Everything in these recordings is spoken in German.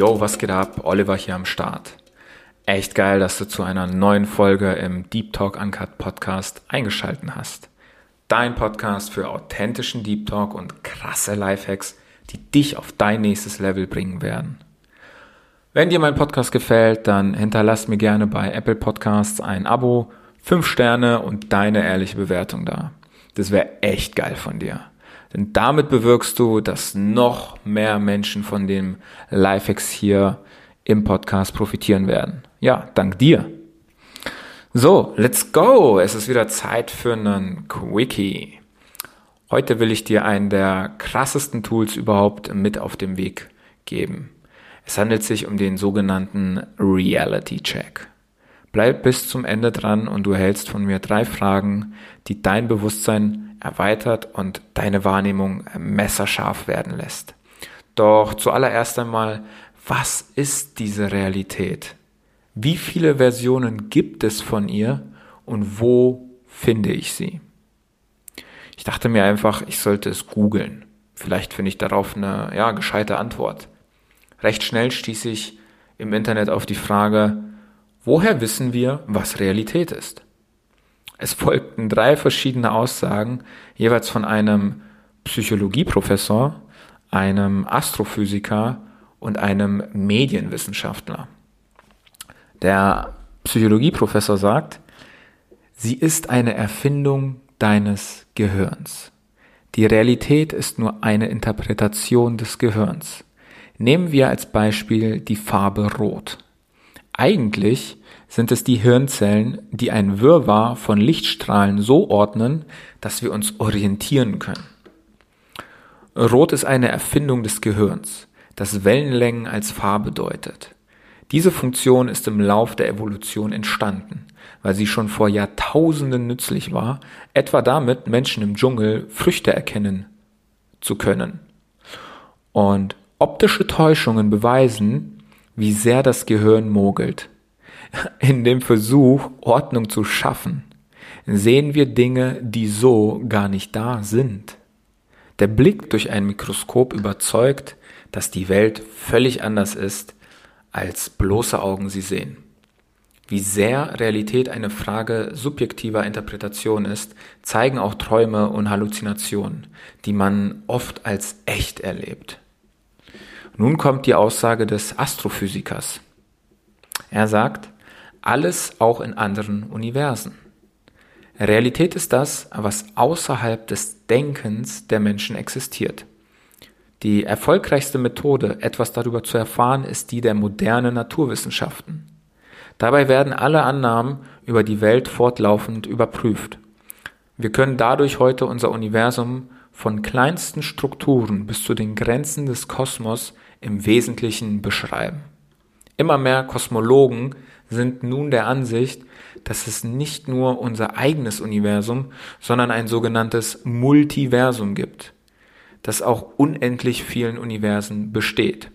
Yo, was geht ab? Oliver hier am Start. Echt geil, dass du zu einer neuen Folge im Deep Talk Uncut Podcast eingeschalten hast. Dein Podcast für authentischen Deep Talk und krasse Lifehacks, die dich auf dein nächstes Level bringen werden. Wenn dir mein Podcast gefällt, dann hinterlass mir gerne bei Apple Podcasts ein Abo, 5 Sterne und deine ehrliche Bewertung da. Das wäre echt geil von dir. Denn damit bewirkst du, dass noch mehr Menschen von dem Lifehacks hier im Podcast profitieren werden. Ja, dank dir. So, let's go. Es ist wieder Zeit für einen Quickie. Heute will ich dir einen der krassesten Tools überhaupt mit auf den Weg geben. Es handelt sich um den sogenannten Reality Check. Bleib bis zum Ende dran und du erhältst von mir drei Fragen, die dein Bewusstsein erweitert und deine Wahrnehmung messerscharf werden lässt. Doch zuallererst einmal, was ist diese Realität? Wie viele Versionen gibt es von ihr und wo finde ich sie? Ich dachte mir einfach, ich sollte es googeln. Vielleicht finde ich darauf eine ja, gescheite Antwort. Recht schnell stieß ich im Internet auf die Frage, woher wissen wir, was Realität ist? Es folgten drei verschiedene Aussagen, jeweils von einem Psychologieprofessor, einem Astrophysiker und einem Medienwissenschaftler. Der Psychologieprofessor sagt, sie ist eine Erfindung deines Gehirns. Die Realität ist nur eine Interpretation des Gehirns. Nehmen wir als Beispiel die Farbe Rot. Eigentlich sind es die Hirnzellen, die ein Wirrwarr von Lichtstrahlen so ordnen, dass wir uns orientieren können. Rot ist eine Erfindung des Gehirns, das Wellenlängen als Farbe deutet. Diese Funktion ist im Lauf der Evolution entstanden, weil sie schon vor Jahrtausenden nützlich war, etwa damit Menschen im Dschungel Früchte erkennen zu können. Und optische Täuschungen beweisen, wie sehr das Gehirn mogelt. In dem Versuch, Ordnung zu schaffen, sehen wir Dinge, die so gar nicht da sind. Der Blick durch ein Mikroskop überzeugt, dass die Welt völlig anders ist, als bloße Augen sie sehen. Wie sehr Realität eine Frage subjektiver Interpretation ist, zeigen auch Träume und Halluzinationen, die man oft als echt erlebt. Nun kommt die Aussage des Astrophysikers. Er sagt, alles auch in anderen Universen. Realität ist das, was außerhalb des Denkens der Menschen existiert. Die erfolgreichste Methode, etwas darüber zu erfahren, ist die der modernen Naturwissenschaften. Dabei werden alle Annahmen über die Welt fortlaufend überprüft. Wir können dadurch heute unser Universum von kleinsten Strukturen bis zu den Grenzen des Kosmos im Wesentlichen beschreiben. Immer mehr Kosmologen sind nun der Ansicht, dass es nicht nur unser eigenes Universum, sondern ein sogenanntes Multiversum gibt, das auch unendlich vielen Universen besteht.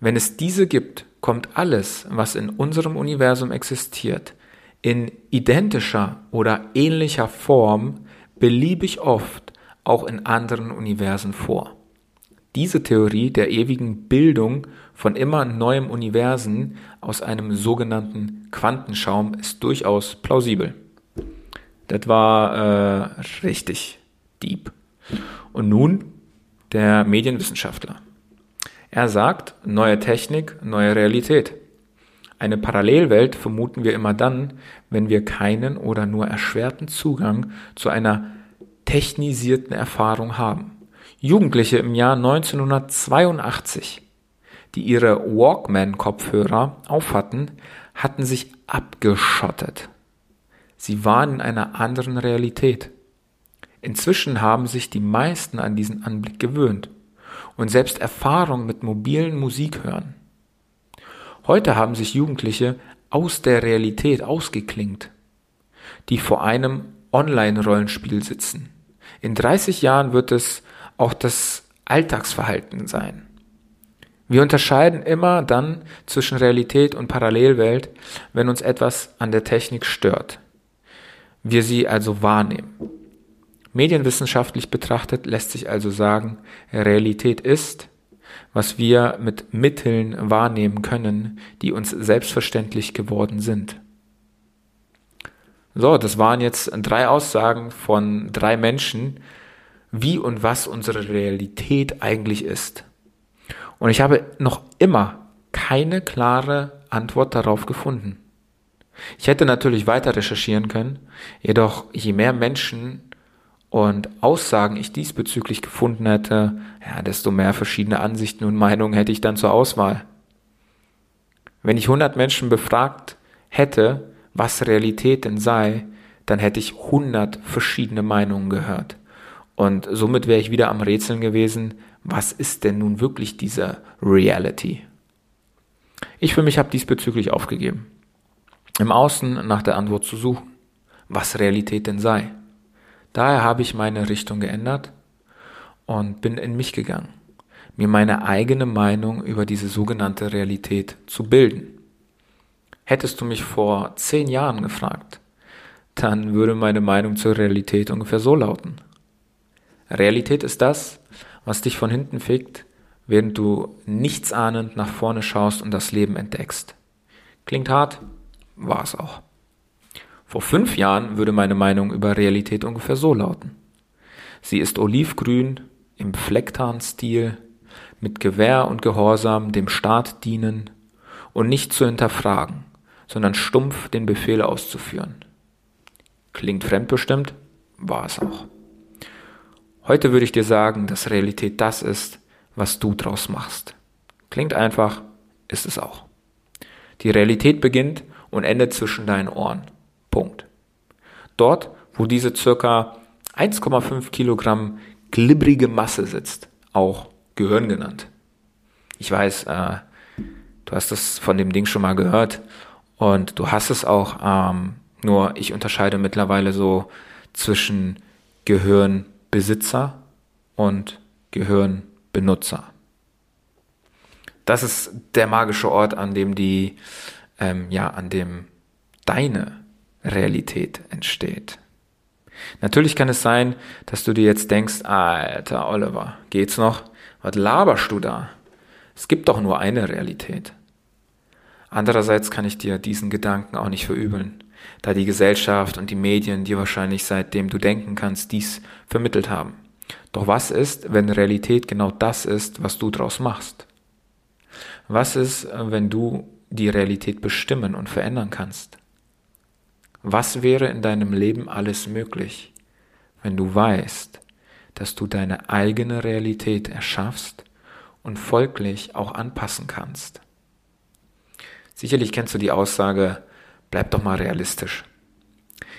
Wenn es diese gibt, kommt alles, was in unserem Universum existiert, in identischer oder ähnlicher Form beliebig oft auch in anderen Universen vor. Diese Theorie der ewigen Bildung von immer neuem Universen aus einem sogenannten Quantenschaum ist durchaus plausibel. Das war äh, richtig deep. Und nun der Medienwissenschaftler. Er sagt, neue Technik, neue Realität. Eine Parallelwelt vermuten wir immer dann, wenn wir keinen oder nur erschwerten Zugang zu einer technisierten Erfahrung haben. Jugendliche im Jahr 1982, die ihre Walkman-Kopfhörer aufhatten, hatten sich abgeschottet. Sie waren in einer anderen Realität. Inzwischen haben sich die meisten an diesen Anblick gewöhnt und selbst Erfahrung mit mobilen Musik hören. Heute haben sich Jugendliche aus der Realität ausgeklingt, die vor einem Online-Rollenspiel sitzen. In 30 Jahren wird es auch das Alltagsverhalten sein. Wir unterscheiden immer dann zwischen Realität und Parallelwelt, wenn uns etwas an der Technik stört. Wir sie also wahrnehmen. Medienwissenschaftlich betrachtet lässt sich also sagen, Realität ist, was wir mit Mitteln wahrnehmen können, die uns selbstverständlich geworden sind. So, das waren jetzt drei Aussagen von drei Menschen, wie und was unsere Realität eigentlich ist. Und ich habe noch immer keine klare Antwort darauf gefunden. Ich hätte natürlich weiter recherchieren können, jedoch je mehr Menschen und Aussagen ich diesbezüglich gefunden hätte, ja, desto mehr verschiedene Ansichten und Meinungen hätte ich dann zur Auswahl. Wenn ich 100 Menschen befragt hätte, was Realität denn sei, dann hätte ich 100 verschiedene Meinungen gehört. Und somit wäre ich wieder am Rätseln gewesen, was ist denn nun wirklich diese Reality? Ich für mich habe diesbezüglich aufgegeben, im Außen nach der Antwort zu suchen, was Realität denn sei. Daher habe ich meine Richtung geändert und bin in mich gegangen, mir meine eigene Meinung über diese sogenannte Realität zu bilden. Hättest du mich vor zehn Jahren gefragt, dann würde meine Meinung zur Realität ungefähr so lauten. Realität ist das, was dich von hinten fickt, während du nichtsahnend nach vorne schaust und das Leben entdeckst. Klingt hart, war es auch. Vor fünf Jahren würde meine Meinung über Realität ungefähr so lauten. Sie ist olivgrün, im Flecktarnstil, mit Gewehr und Gehorsam dem Staat dienen und nicht zu hinterfragen, sondern stumpf den Befehl auszuführen. Klingt fremdbestimmt, war es auch. Heute würde ich dir sagen, dass Realität das ist, was du draus machst. Klingt einfach, ist es auch. Die Realität beginnt und endet zwischen deinen Ohren. Punkt. Dort, wo diese circa 1,5 Kilogramm glibbrige Masse sitzt, auch Gehirn genannt. Ich weiß, äh, du hast das von dem Ding schon mal gehört und du hast es auch, ähm, nur ich unterscheide mittlerweile so zwischen Gehirnbesitzer und Gehirnbenutzer. Das ist der magische Ort, an dem die, ähm, ja, an dem deine Realität entsteht. Natürlich kann es sein, dass du dir jetzt denkst, alter Oliver, geht's noch? Was laberst du da? Es gibt doch nur eine Realität. Andererseits kann ich dir diesen Gedanken auch nicht verübeln, da die Gesellschaft und die Medien dir wahrscheinlich seitdem du denken kannst dies vermittelt haben. Doch was ist, wenn Realität genau das ist, was du draus machst? Was ist, wenn du die Realität bestimmen und verändern kannst? Was wäre in deinem Leben alles möglich, wenn du weißt, dass du deine eigene Realität erschaffst und folglich auch anpassen kannst? Sicherlich kennst du die Aussage, bleib doch mal realistisch.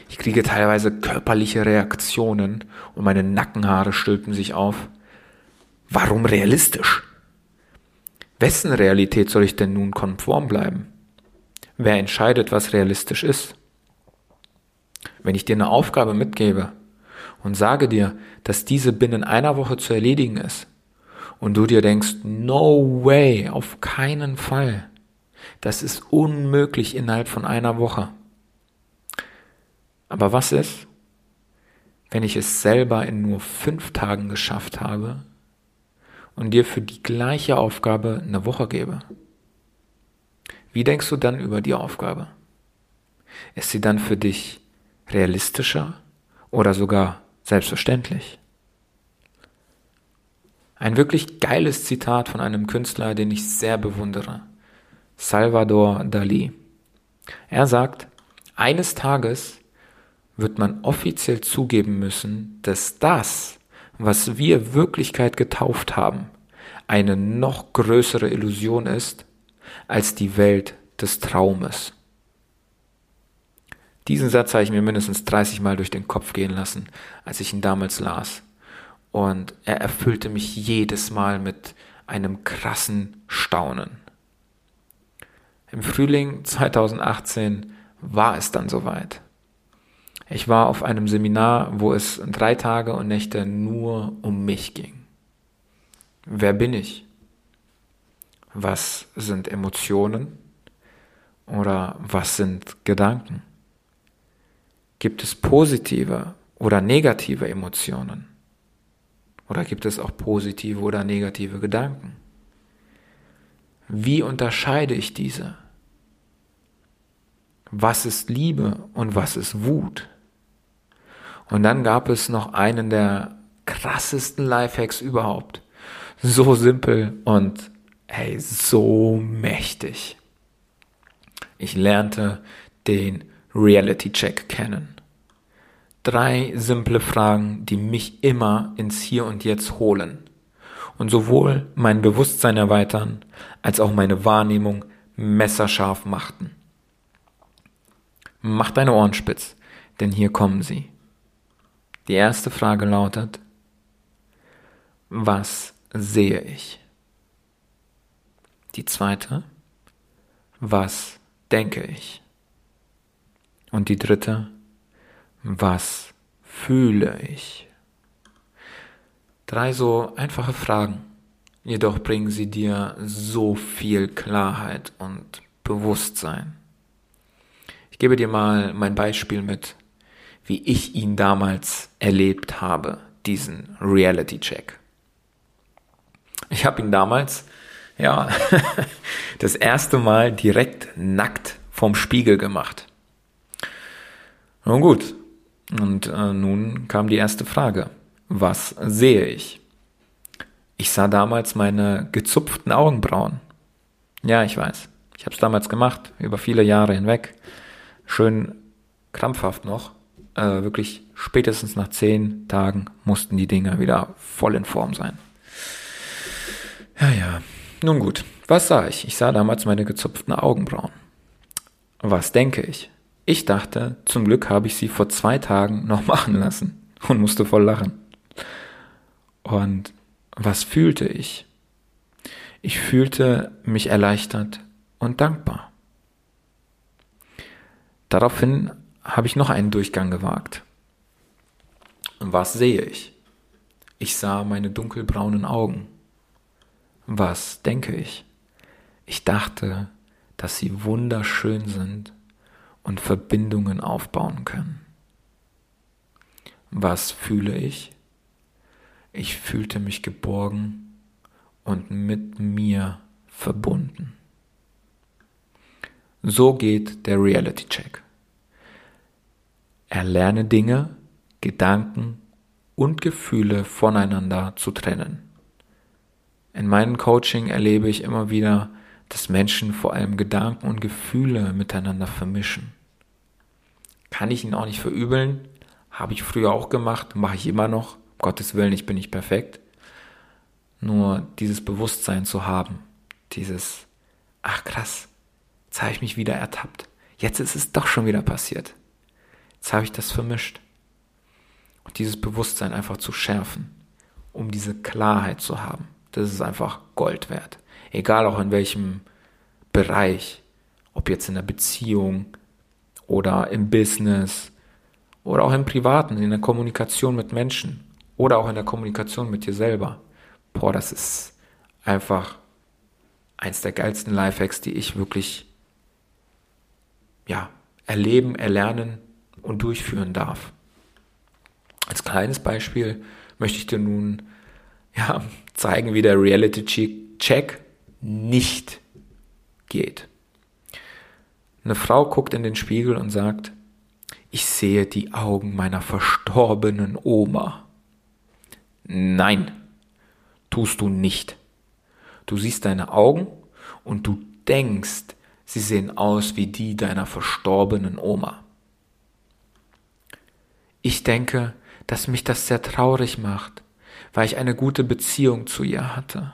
Ich kriege teilweise körperliche Reaktionen und meine Nackenhaare stülpen sich auf. Warum realistisch? Wessen Realität soll ich denn nun konform bleiben? Wer entscheidet, was realistisch ist? Wenn ich dir eine Aufgabe mitgebe und sage dir, dass diese binnen einer Woche zu erledigen ist, und du dir denkst, no way, auf keinen Fall, das ist unmöglich innerhalb von einer Woche. Aber was ist, wenn ich es selber in nur fünf Tagen geschafft habe und dir für die gleiche Aufgabe eine Woche gebe? Wie denkst du dann über die Aufgabe? Ist sie dann für dich realistischer oder sogar selbstverständlich? Ein wirklich geiles Zitat von einem Künstler, den ich sehr bewundere. Salvador Dali. Er sagt, eines Tages wird man offiziell zugeben müssen, dass das, was wir Wirklichkeit getauft haben, eine noch größere Illusion ist als die Welt des Traumes. Diesen Satz habe ich mir mindestens 30 Mal durch den Kopf gehen lassen, als ich ihn damals las. Und er erfüllte mich jedes Mal mit einem krassen Staunen. Im Frühling 2018 war es dann soweit. Ich war auf einem Seminar, wo es drei Tage und Nächte nur um mich ging. Wer bin ich? Was sind Emotionen? Oder was sind Gedanken? Gibt es positive oder negative Emotionen? Oder gibt es auch positive oder negative Gedanken? Wie unterscheide ich diese? Was ist Liebe und was ist Wut? Und dann gab es noch einen der krassesten Lifehacks überhaupt. So simpel und hey, so mächtig. Ich lernte den Reality Check kennen. Drei simple Fragen, die mich immer ins Hier und Jetzt holen und sowohl mein Bewusstsein erweitern, als auch meine Wahrnehmung messerscharf machten. Mach deine Ohren spitz, denn hier kommen sie. Die erste Frage lautet, was sehe ich? Die zweite, was denke ich? Und die dritte, was fühle ich? Drei so einfache Fragen, jedoch bringen sie dir so viel Klarheit und Bewusstsein. Ich gebe dir mal mein Beispiel mit, wie ich ihn damals erlebt habe, diesen Reality Check. Ich habe ihn damals, ja, das erste Mal direkt nackt vom Spiegel gemacht. Nun gut, und äh, nun kam die erste Frage. Was sehe ich? Ich sah damals meine gezupften Augenbrauen. Ja, ich weiß. Ich habe es damals gemacht, über viele Jahre hinweg. Schön krampfhaft noch. Äh, wirklich spätestens nach zehn Tagen mussten die Dinger wieder voll in Form sein. Ja, ja. Nun gut, was sah ich? Ich sah damals meine gezupften Augenbrauen. Was denke ich? Ich dachte, zum Glück habe ich sie vor zwei Tagen noch machen lassen und musste voll lachen. Und was fühlte ich? Ich fühlte mich erleichtert und dankbar. Daraufhin habe ich noch einen Durchgang gewagt. Und was sehe ich? Ich sah meine dunkelbraunen Augen. Was denke ich? Ich dachte, dass sie wunderschön sind und Verbindungen aufbauen können. Was fühle ich? Ich fühlte mich geborgen und mit mir verbunden. So geht der Reality Check. Erlerne Dinge, Gedanken und Gefühle voneinander zu trennen. In meinem Coaching erlebe ich immer wieder, dass Menschen vor allem Gedanken und Gefühle miteinander vermischen. Kann ich ihnen auch nicht verübeln, habe ich früher auch gemacht, mache ich immer noch. Gottes Willen, ich bin nicht perfekt. Nur dieses Bewusstsein zu haben, dieses, ach krass, jetzt habe ich mich wieder ertappt. Jetzt ist es doch schon wieder passiert. Jetzt habe ich das vermischt. Und dieses Bewusstsein einfach zu schärfen, um diese Klarheit zu haben. Das ist einfach Gold wert. Egal auch in welchem Bereich, ob jetzt in der Beziehung oder im Business oder auch im Privaten, in der Kommunikation mit Menschen oder auch in der Kommunikation mit dir selber. Boah, das ist einfach eins der geilsten Lifehacks, die ich wirklich ja, erleben, erlernen und durchführen darf. Als kleines Beispiel möchte ich dir nun ja, zeigen, wie der Reality-Check nicht geht. Eine Frau guckt in den Spiegel und sagt, ich sehe die Augen meiner verstorbenen Oma. Nein, tust du nicht. Du siehst deine Augen und du denkst, sie sehen aus wie die deiner verstorbenen Oma. Ich denke, dass mich das sehr traurig macht, weil ich eine gute Beziehung zu ihr hatte.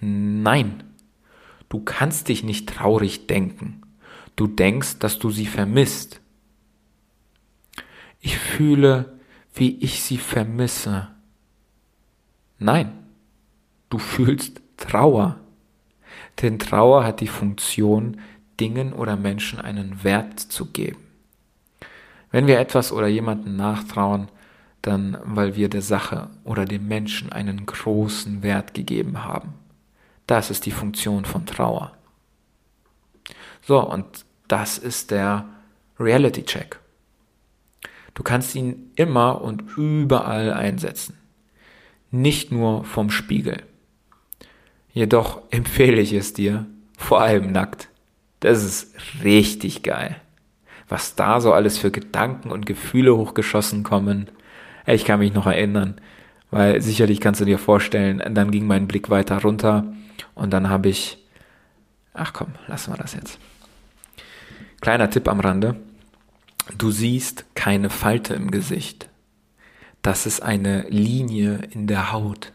Nein, du kannst dich nicht traurig denken. Du denkst, dass du sie vermisst. Ich fühle, wie ich sie vermisse. Nein, du fühlst Trauer. Denn Trauer hat die Funktion, Dingen oder Menschen einen Wert zu geben. Wenn wir etwas oder jemanden nachtrauen, dann weil wir der Sache oder dem Menschen einen großen Wert gegeben haben. Das ist die Funktion von Trauer. So, und das ist der Reality Check. Du kannst ihn immer und überall einsetzen. Nicht nur vom Spiegel. Jedoch empfehle ich es dir, vor allem nackt. Das ist richtig geil. Was da so alles für Gedanken und Gefühle hochgeschossen kommen. Ich kann mich noch erinnern, weil sicherlich kannst du dir vorstellen, dann ging mein Blick weiter runter und dann habe ich, ach komm, lassen wir das jetzt. Kleiner Tipp am Rande. Du siehst keine Falte im Gesicht. Das ist eine Linie in der Haut.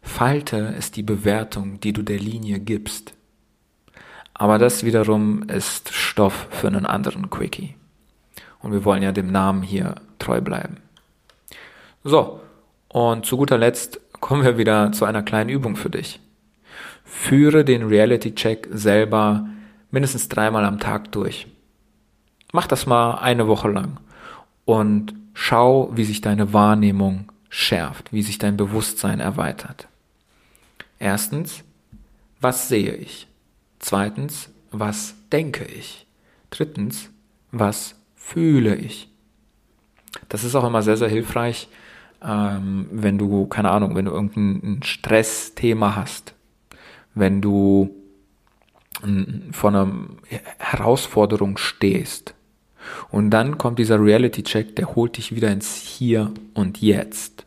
Falte ist die Bewertung, die du der Linie gibst. Aber das wiederum ist Stoff für einen anderen Quickie. Und wir wollen ja dem Namen hier treu bleiben. So, und zu guter Letzt kommen wir wieder zu einer kleinen Übung für dich. Führe den Reality-Check selber mindestens dreimal am Tag durch. Mach das mal eine Woche lang und schau, wie sich deine Wahrnehmung schärft, wie sich dein Bewusstsein erweitert. Erstens, was sehe ich? Zweitens, was denke ich? Drittens, was fühle ich? Das ist auch immer sehr, sehr hilfreich, ähm, wenn du, keine Ahnung, wenn du irgendein Stressthema hast, wenn du vor einer Herausforderung stehst. Und dann kommt dieser Reality-Check, der holt dich wieder ins Hier und Jetzt,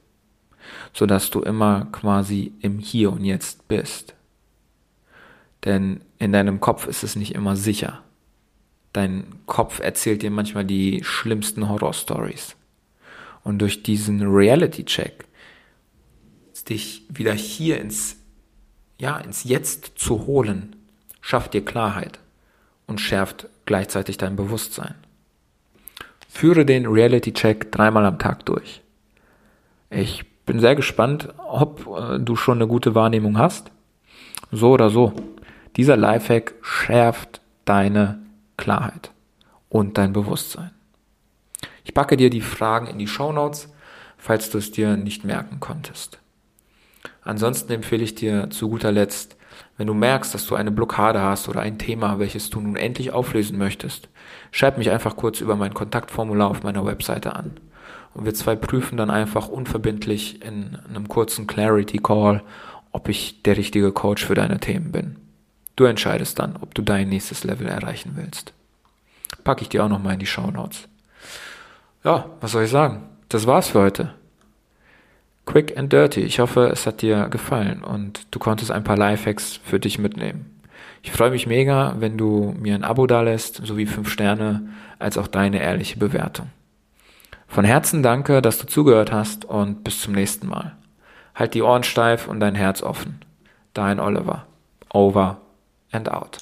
sodass du immer quasi im Hier und Jetzt bist. Denn in deinem Kopf ist es nicht immer sicher. Dein Kopf erzählt dir manchmal die schlimmsten Horror-Stories. Und durch diesen Reality-Check dich wieder hier ins, ja, ins Jetzt zu holen, schafft dir Klarheit und schärft gleichzeitig dein Bewusstsein. Führe den Reality-Check dreimal am Tag durch. Ich bin sehr gespannt, ob äh, du schon eine gute Wahrnehmung hast. So oder so. Dieser Lifehack schärft deine Klarheit und dein Bewusstsein. Ich packe dir die Fragen in die Show Notes, falls du es dir nicht merken konntest. Ansonsten empfehle ich dir zu guter Letzt, wenn du merkst, dass du eine Blockade hast oder ein Thema, welches du nun endlich auflösen möchtest, schreib mich einfach kurz über mein Kontaktformular auf meiner Webseite an. Und wir zwei prüfen dann einfach unverbindlich in einem kurzen Clarity Call, ob ich der richtige Coach für deine Themen bin. Du entscheidest dann, ob du dein nächstes Level erreichen willst. Packe ich dir auch nochmal in die Show Notes. Ja, was soll ich sagen? Das war's für heute. Quick and dirty. Ich hoffe, es hat dir gefallen und du konntest ein paar Lifehacks für dich mitnehmen. Ich freue mich mega, wenn du mir ein Abo dalässt, sowie fünf Sterne, als auch deine ehrliche Bewertung. Von Herzen danke, dass du zugehört hast und bis zum nächsten Mal. Halt die Ohren steif und dein Herz offen. Dein Oliver. Over and out.